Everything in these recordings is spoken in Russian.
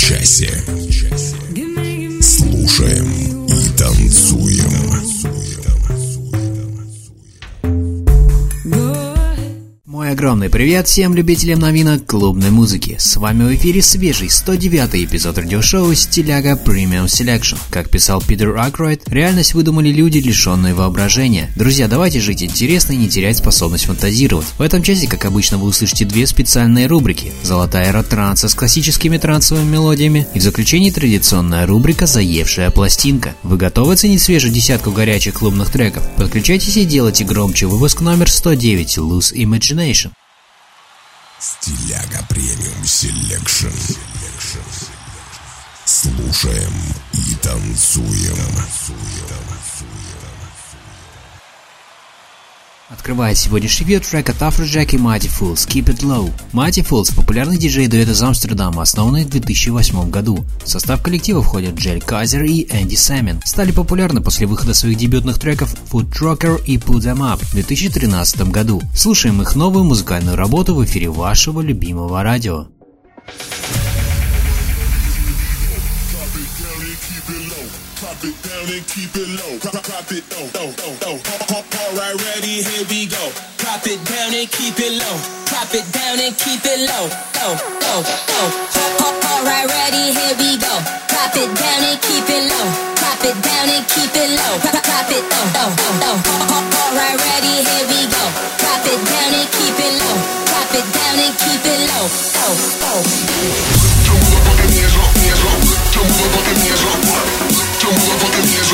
часе. Огромный привет всем любителям новинок клубной музыки. С вами в эфире свежий 109 эпизод радиошоу «Стиляга Premium Selection». Как писал Питер Акройд, реальность выдумали люди, лишенные воображения. Друзья, давайте жить интересно и не терять способность фантазировать. В этом часе, как обычно, вы услышите две специальные рубрики. Золотая эра транса с классическими трансовыми мелодиями и в заключении традиционная рубрика «Заевшая пластинка». Вы готовы оценить свежую десятку горячих клубных треков? Подключайтесь и делайте громче выпуск номер 109 «Loose Imagination». Стиляга Premium Selection. Слушаем и танцуем. Открывает сегодняшний эфир трек от Afrojack и Mighty Fools «Keep It Low». Mighty Fools – популярный диджей дуэт из Амстердама, основанный в 2008 году. В состав коллектива входят Джель Кайзер и Энди Сэмин. Стали популярны после выхода своих дебютных треков Footrocker и Put Them Up в 2013 году. Слушаем их новую музыкальную работу в эфире вашего любимого радио. Down and keep it low. Drop, drop it low, low, low, low. All right, ready, here we go. Drop it down and keep it low. Drop it down and keep it low, low, low, low. All right, ready, here we go. Drop it down and keep it low. Drop it down and keep it low. Drop, it low, low, low. All right, ready, here we go. Drop it down and keep it low. Drop it down and keep it low, low, low. С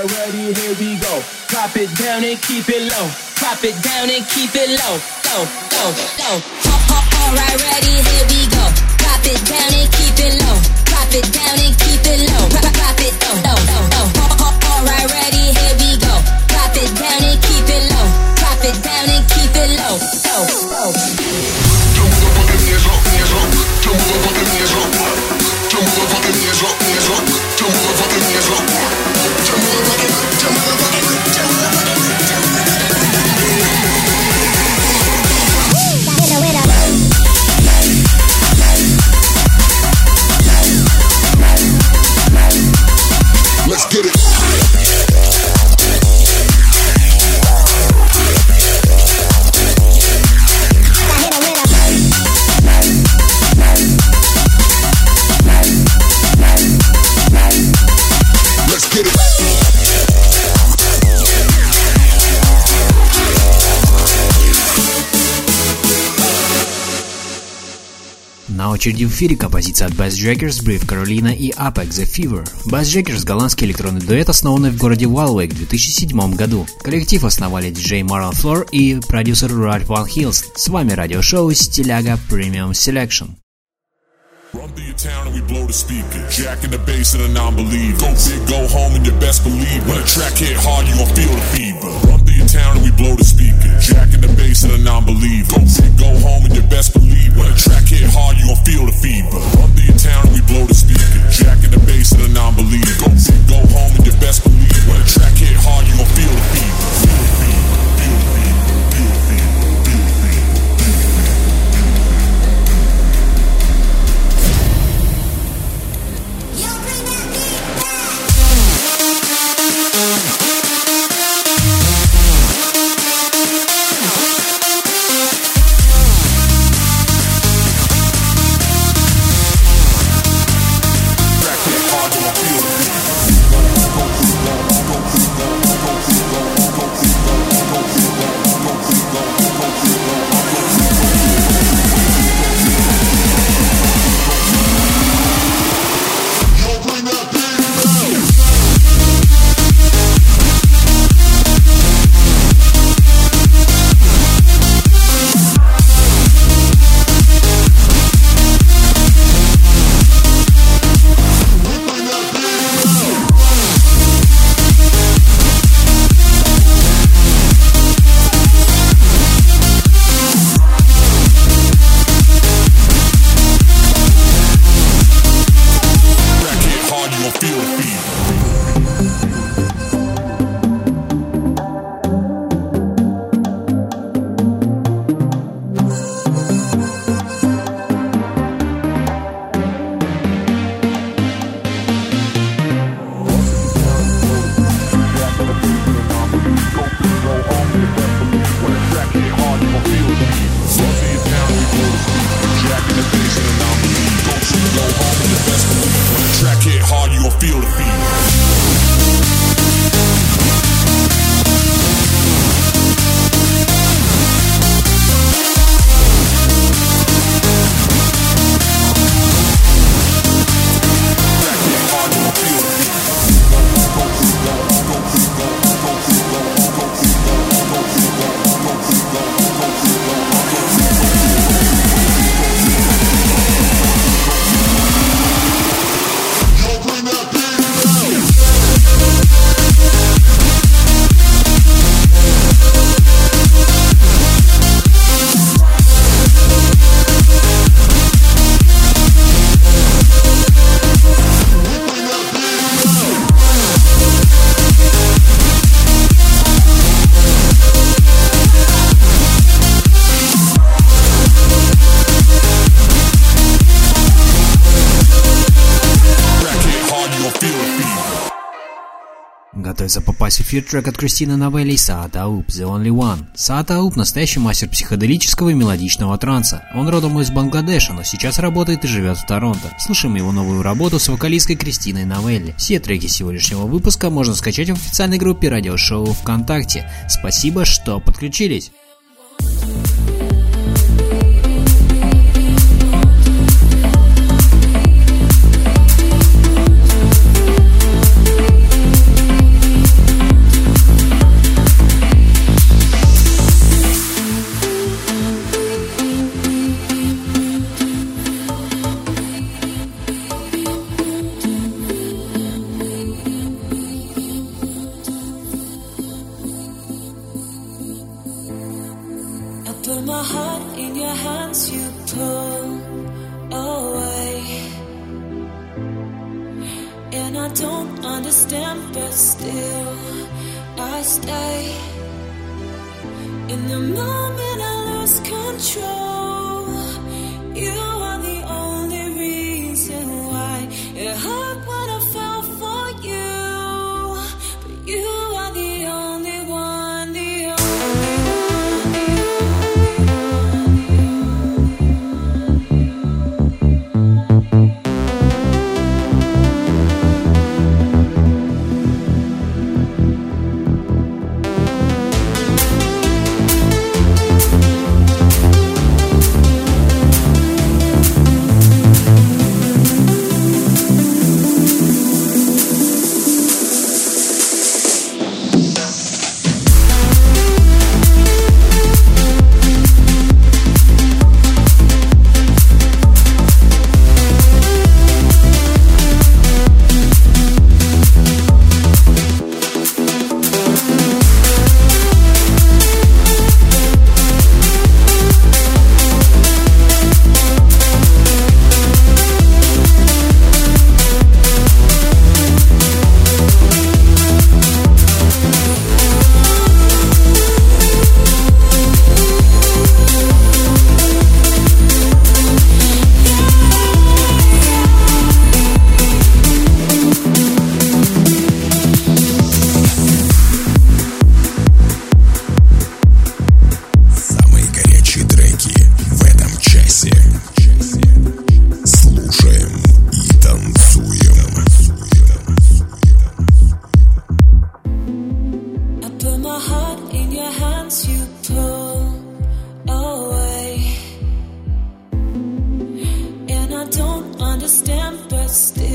All right, ready, here we go. Drop it down and keep it low. Drop it down and keep it low, Go, low, low. All right, ready, here we go. Drop it down and keep it low. Drop it down and keep it low. Drop, it low, low. Очереди в эфире композиция от Bass Jackers, Brave Carolina и Apex The Fever. Bass Jackers – голландский электронный дуэт, основанный в городе Уалвейк в 2007 году. Коллектив основали диджей Марлон Флор и продюсер Ральф Ван Хилс. С вами радиошоу «Стиляга Premium Selection». Run through your town and we blow the speaker. Jack in the bass and a non-believer. Go big, go home and your best believe. When the track hit hard, you gon' feel the fever. Run through your town and we blow the speaker. Jack in the bass and a non-believer. Go big, go home and your best believe. When the track hit hard, you gon' feel the fever. Through your town we blow the speaker. Jack in the bass and the non-believer. Go home and your best believe. When the track hit hard, you gon' feel the fever. Попасть в эфир трек от Кристины Новелли Саата Ауп The Only One. Саата Ауп настоящий мастер психоделического и мелодичного транса. Он родом из Бангладеша, но сейчас работает и живет в Торонто. Слушаем его новую работу с вокалисткой Кристиной Новелли. Все треки сегодняшнего выпуска можно скачать в официальной группе радиошоу ВКонтакте. Спасибо, что подключились. don't understand, but still.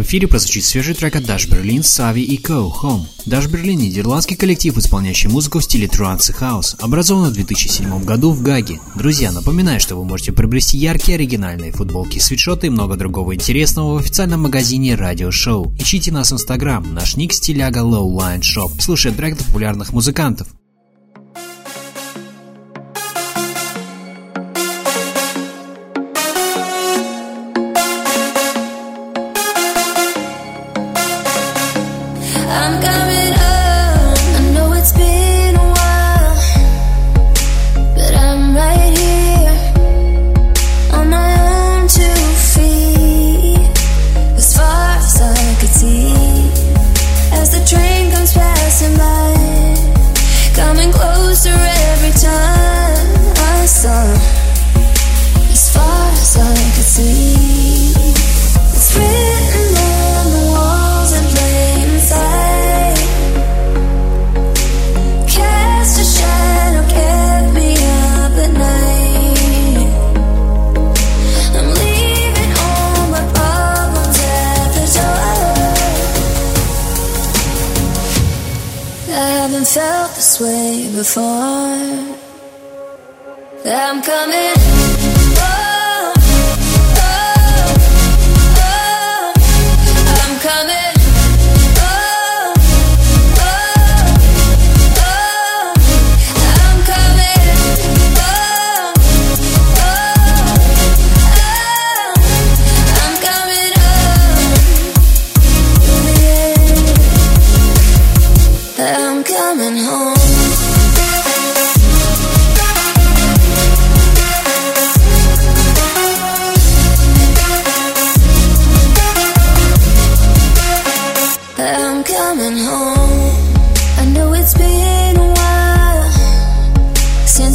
В эфире прозвучит свежий трек от Dash Berlin, Savi и Co. Home. Dash Berlin – нидерландский коллектив, исполняющий музыку в стиле транс и хаус, образован в 2007 году в Гаге. Друзья, напоминаю, что вы можете приобрести яркие оригинальные футболки, свитшоты и много другого интересного в официальном магазине Радио Шоу. Ищите нас в Инстаграм, наш ник стиляга Low Line Shop. Слушай трек популярных музыкантов.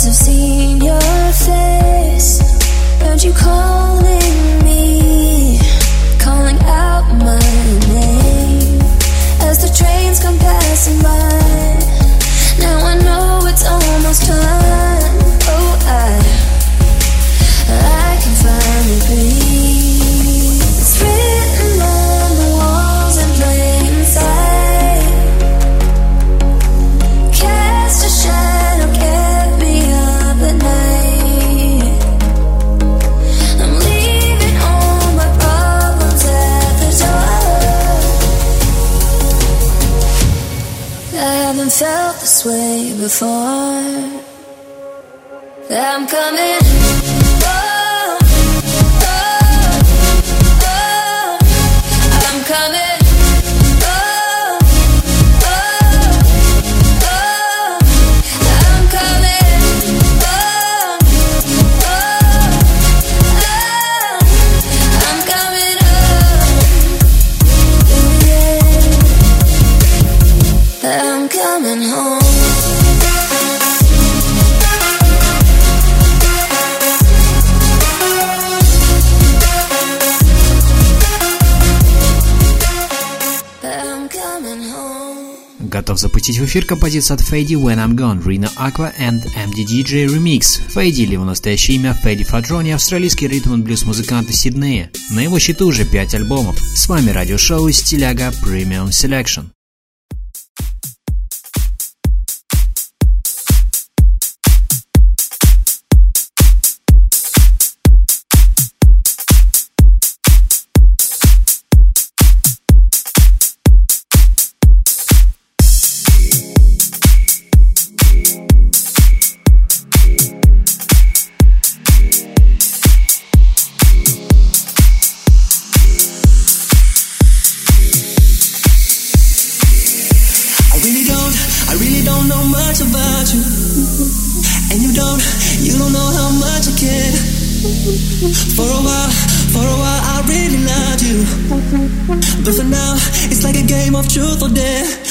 have seen your face. And you call. В эфир композицию от Фейди When I'm Gone, Reno Aqua and MDDJ Remix. Фейди или его настоящее имя Фейди Фадрони, австралийский ритм и блюз музыкант из Сиднея. На его счету уже 5 альбомов. С вами радиошоу Стиляга Premium Selection. truth or dare.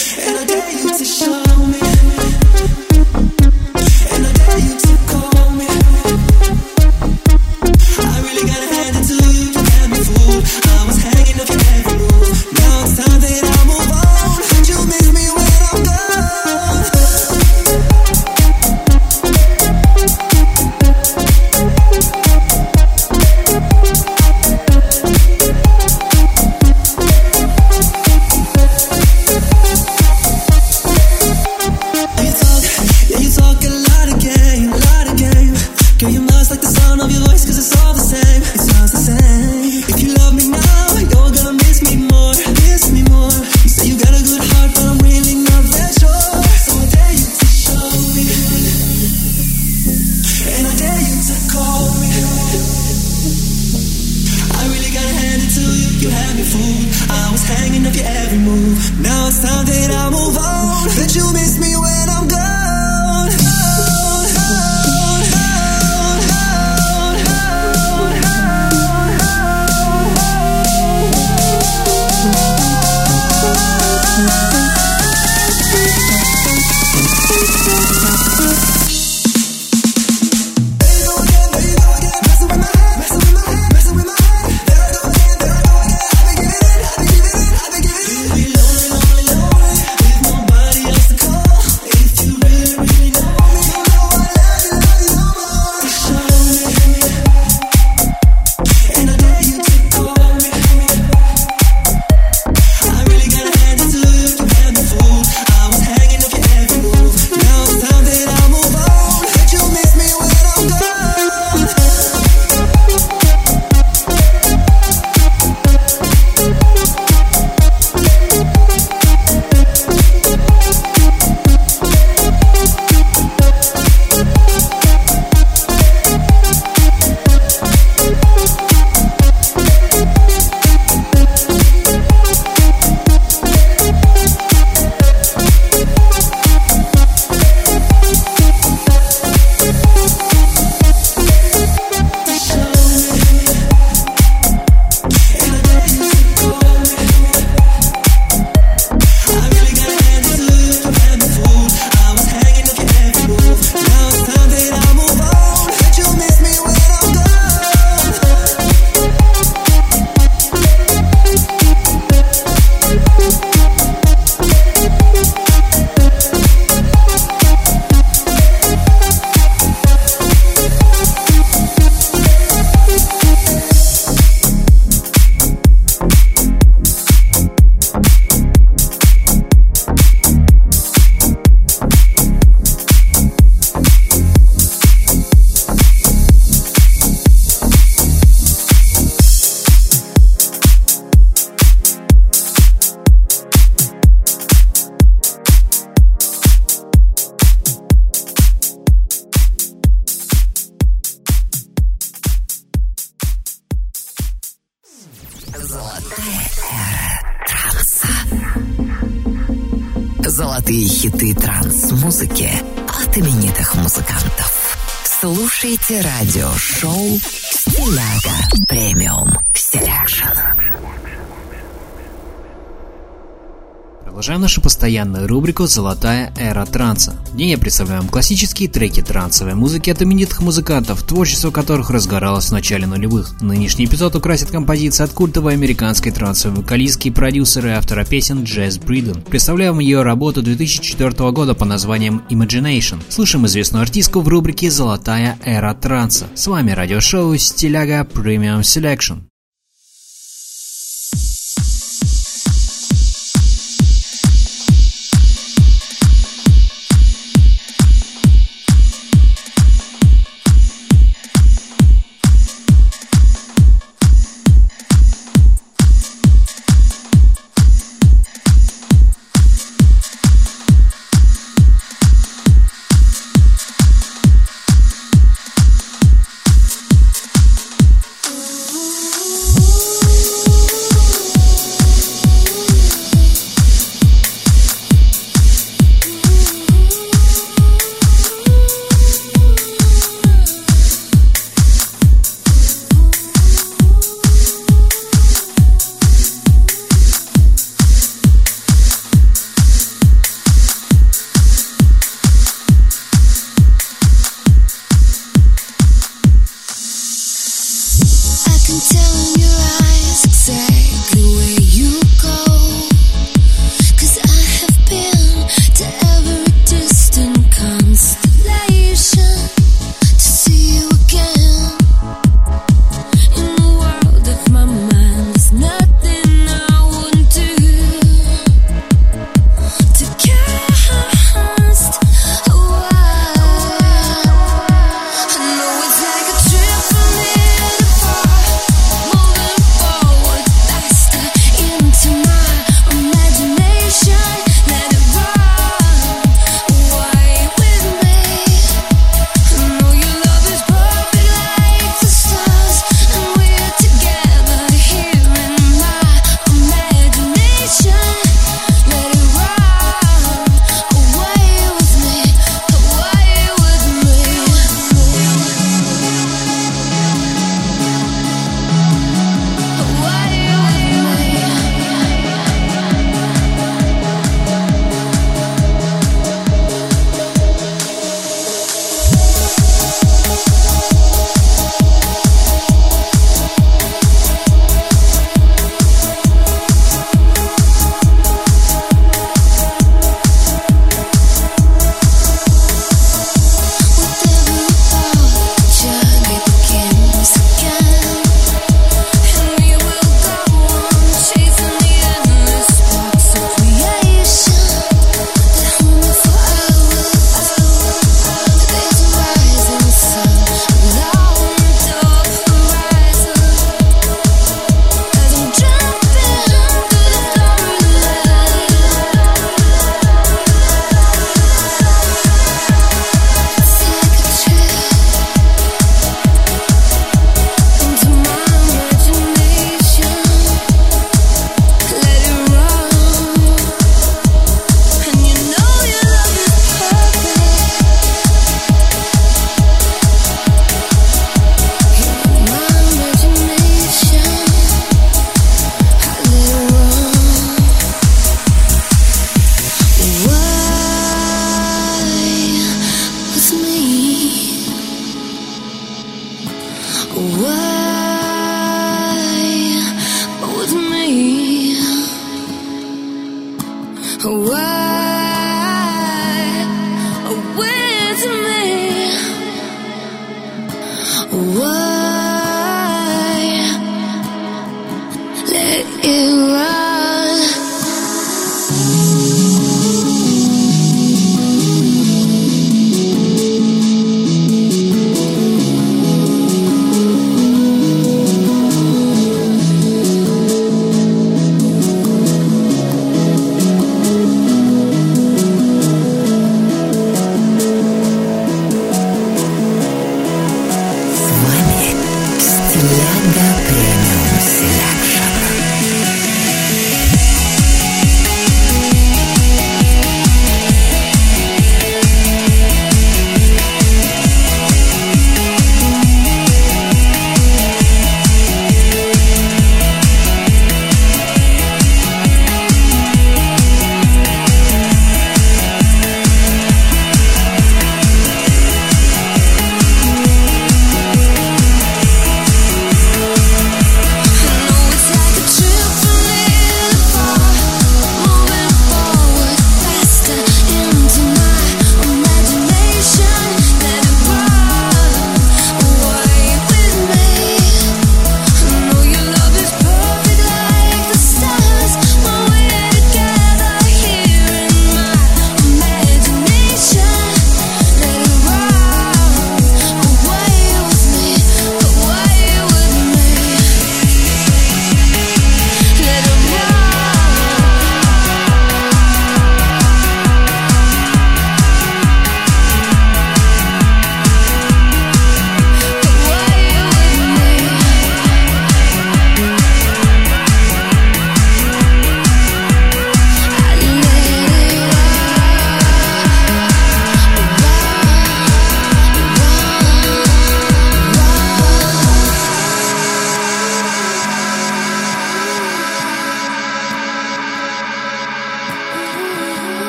Продолжаем нашу постоянную рубрику «Золотая эра транса». В я представляю вам классические треки трансовой музыки от именитых музыкантов, творчество которых разгоралось в начале нулевых. Нынешний эпизод украсит композиция от культовой американской трансовой вокалистки, продюсера и автора песен Джесс Бриден. Представляем ее работу 2004 года по названием Imagination. Слушаем известную артистку в рубрике «Золотая эра транса». С вами радиошоу «Стиляга Premium Selection».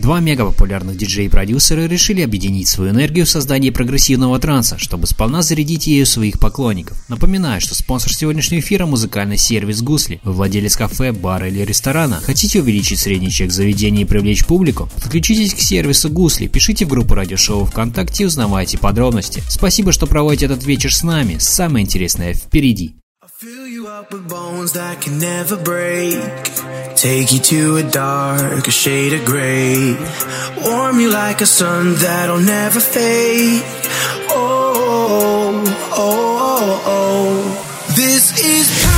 Два мега популярных диджей-продюсера решили объединить свою энергию в создании прогрессивного транса, чтобы сполна зарядить ею своих поклонников. Напоминаю, что спонсор сегодняшнего эфира – музыкальный сервис «Гусли». Вы владелец кафе, бара или ресторана. Хотите увеличить средний чек заведения и привлечь публику? Подключитесь к сервису «Гусли», пишите в группу радиошоу ВКонтакте и узнавайте подробности. Спасибо, что проводите этот вечер с нами. Самое интересное впереди. Fill you up with bones that can never break. Take you to a dark a shade of gray. Warm you like a sun that'll never fade. Oh, oh, oh, oh. This is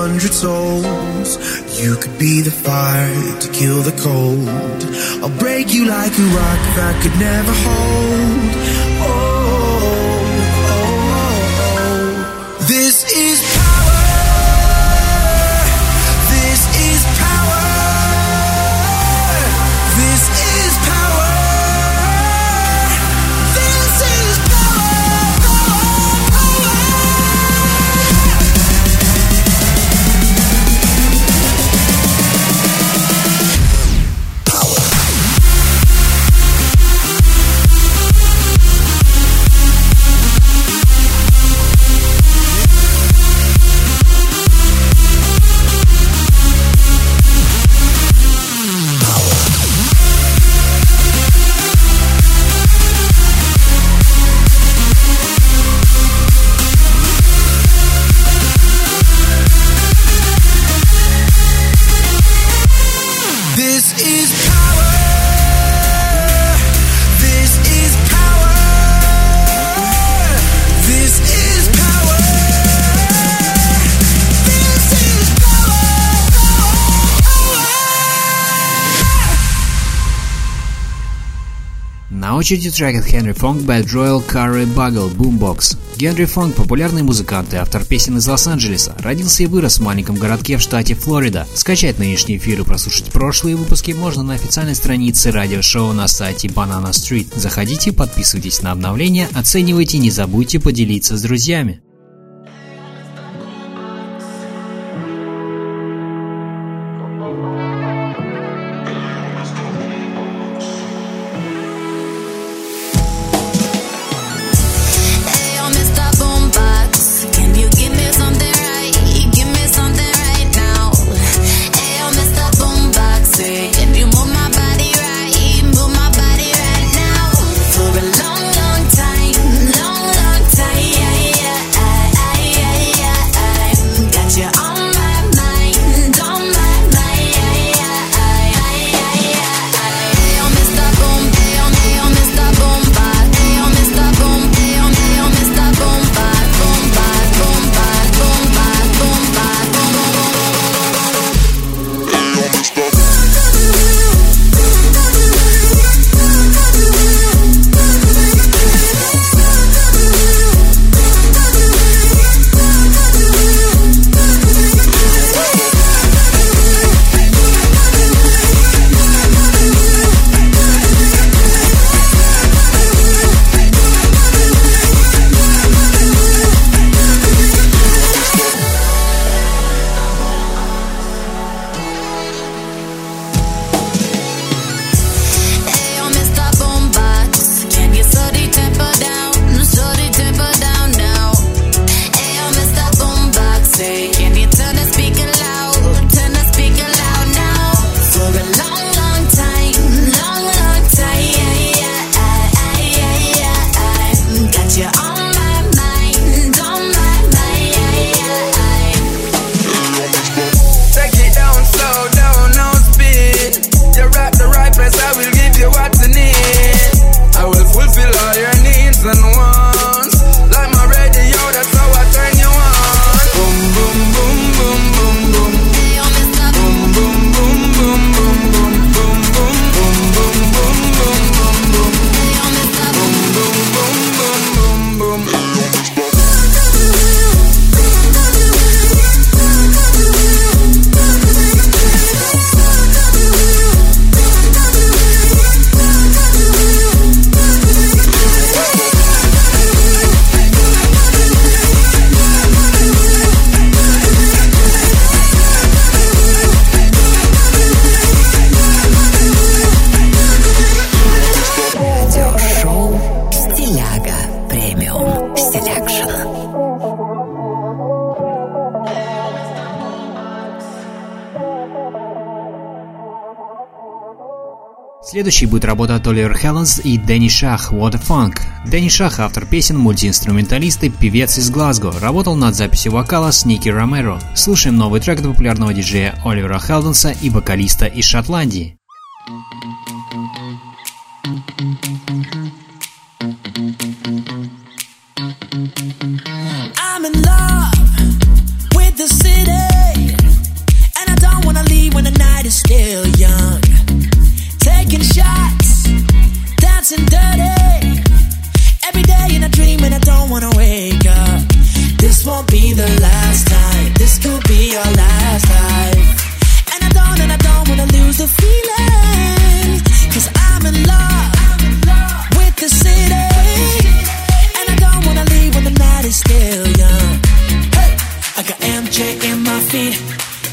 hundred souls. You could be the fire to kill the cold. I'll break you like a rock that could never hold. Очереди трек от Henry Funk Bad Royal Carrie Bugle Boombox. Генри Фонг – популярный музыкант и автор песен из Лос-Анджелеса. Родился и вырос в маленьком городке в штате Флорида. Скачать нынешний эфир и прослушать прошлые выпуски можно на официальной странице радиошоу на сайте Banana Street. Заходите, подписывайтесь на обновления, оценивайте, не забудьте поделиться с друзьями. Следующей будет работа от Оливер Хелленс и Дэнни Шах «What a Funk». Дэнни Шах – автор песен, мультиинструменталист и певец из Глазго. Работал над записью вокала с Ники Ромеро. Слушаем новый трек от популярного диджея Оливера Хелденса и вокалиста из Шотландии.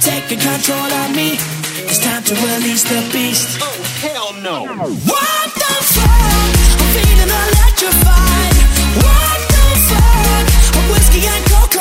Taking control of me. It's time to release the beast. Oh hell no! What the fuck? I'm feeling electrified. What the fuck? A whiskey and coke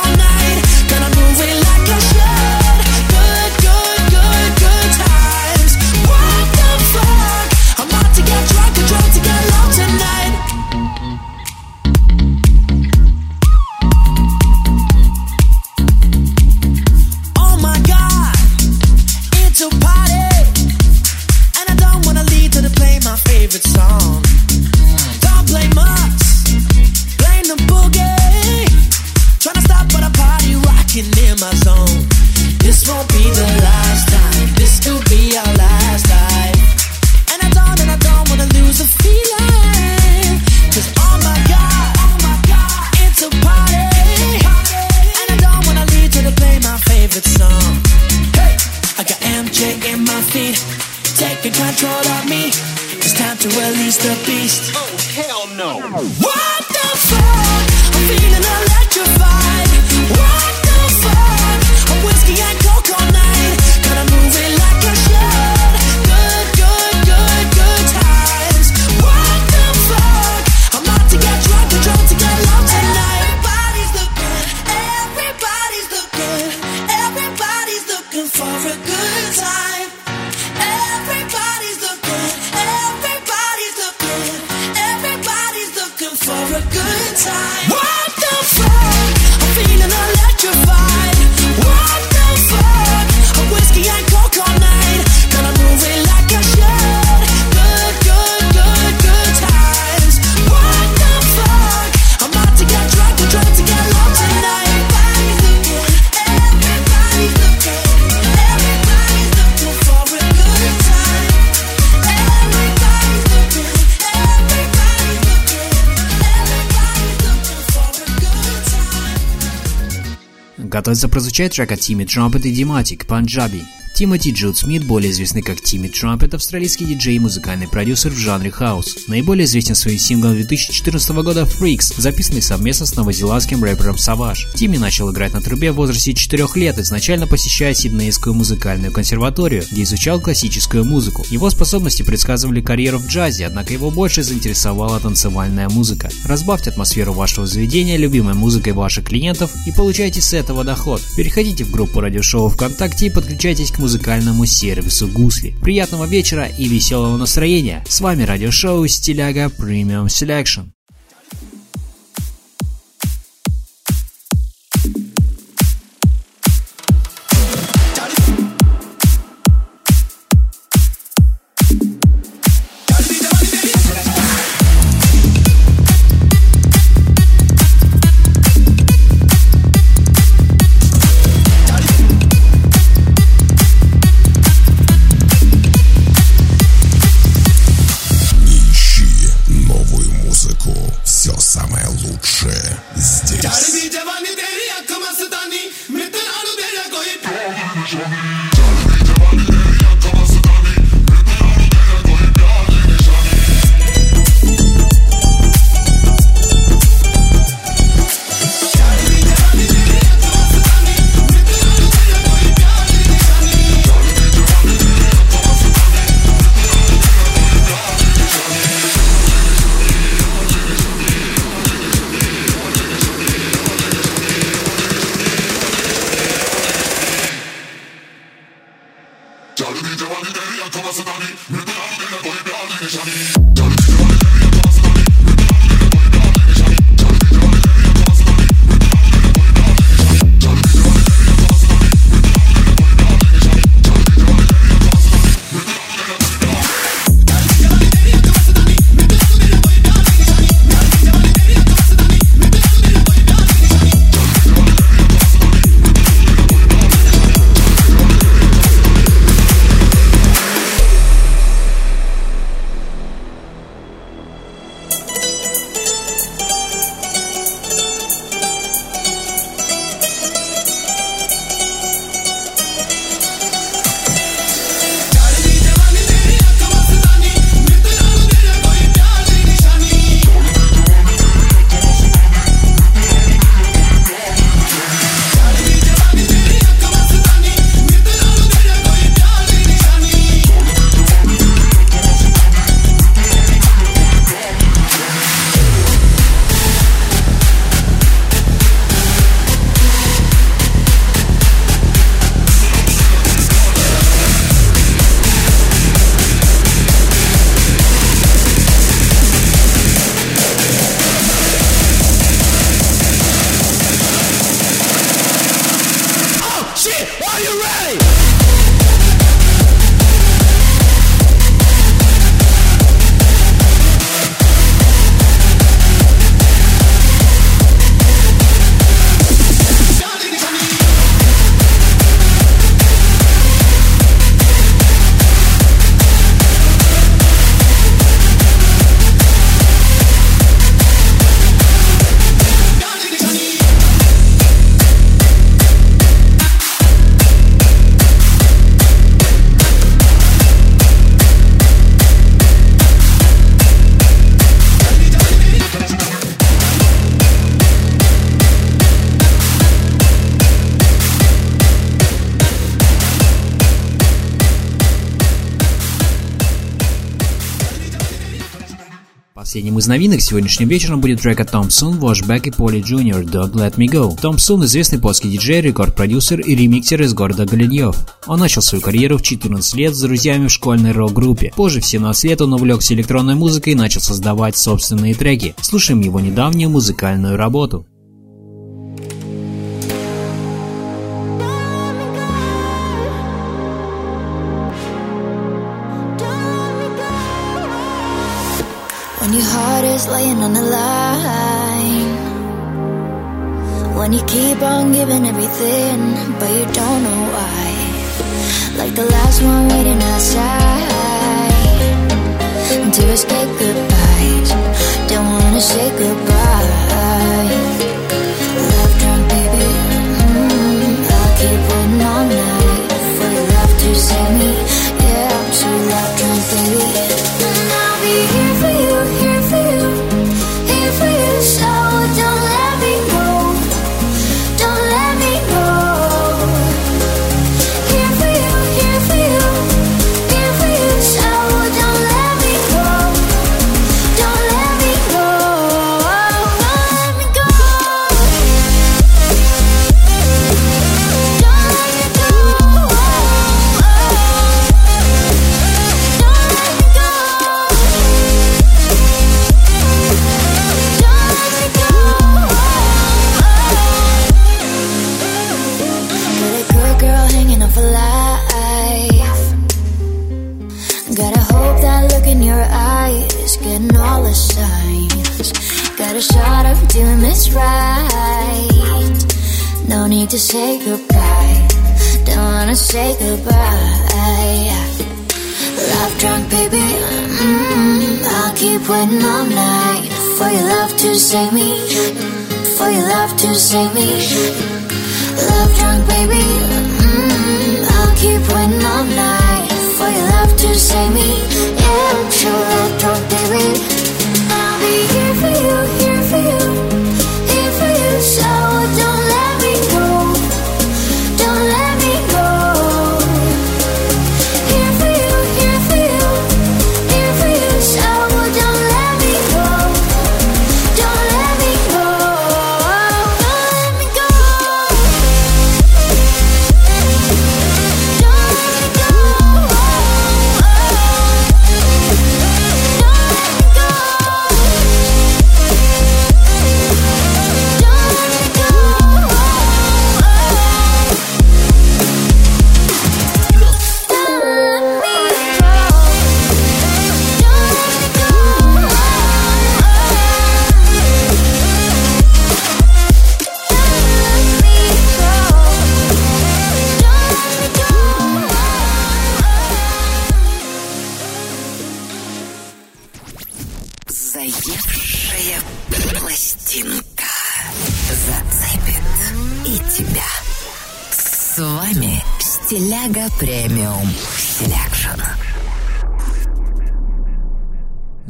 good time. Time. Готовится прозвучать трек от Timmy Trumpet и Dimatik «Punjabi». Тимоти Джуд Смит, более известный как Timmy Trumpet, австралийский диджей и музыкальный продюсер в жанре хаус. Наиболее известен своим синглом 2014 года «Freaks», записанный совместно с новозеландским рэпером Savage. Тимми начал играть на трубе в возрасте 4 лет, изначально посещая Сиднейскую музыкальную консерваторию, где изучал классическую музыку. Его способности предсказывали карьеру в джазе, однако его больше заинтересовала танцевальная музыка. Разбавьте атмосферу вашего заведения любимой музыкой ваших клиентов и получайте с этого доход. Переходите в группу радиошоу ВКонтакте и подключайтесь к музыкальному сервису Гусли. Приятного вечера и веселого настроения. С вами радиошоу Стиляга Premium Selection. Последним из новинок сегодняшним вечером будет трек от Том Сун, Washback и Поли Jr. Dog Let Me Go. Том Сун – известный польский диджей, рекорд-продюсер и ремиксер из города Галиньев. Он начал свою карьеру в 14 лет с друзьями в школьной рок-группе. Позже в 17 лет он увлекся электронной музыкой и начал создавать собственные треки. Слушаем его недавнюю музыкальную работу. Is laying on the line. When you keep on giving everything, but you don't know why. Like the last one waiting outside to escape goodbyes. Don't wanna say goodbye.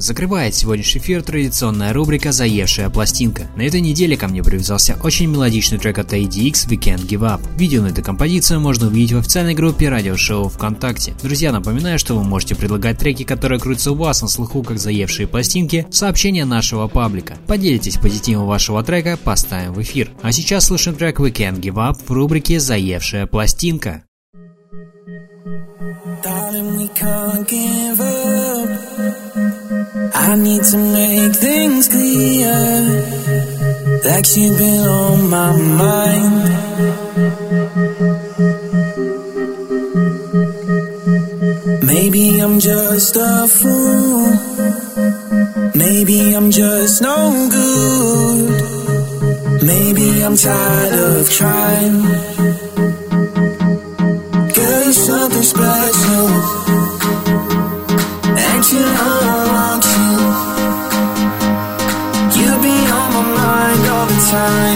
Закрывает сегодняшний эфир традиционная рубрика «Заевшая пластинка». На этой неделе ко мне привязался очень мелодичный трек от ADX «We Can't Give Up». Видео на эту композицию можно увидеть в официальной группе радиошоу ВКонтакте. Друзья, напоминаю, что вы можете предлагать треки, которые крутятся у вас на слуху как заевшие пластинки, в сообщения нашего паблика. Поделитесь позитивом вашего трека, поставим в эфир. А сейчас слушаем трек «We Can't Give Up» в рубрике «Заевшая пластинка». Darling, we can't give up. I need to make things clear. Like you've been on my mind. Maybe I'm just a fool. Maybe I'm just no good. Maybe I'm tired of trying. Girl, you're something special. And time,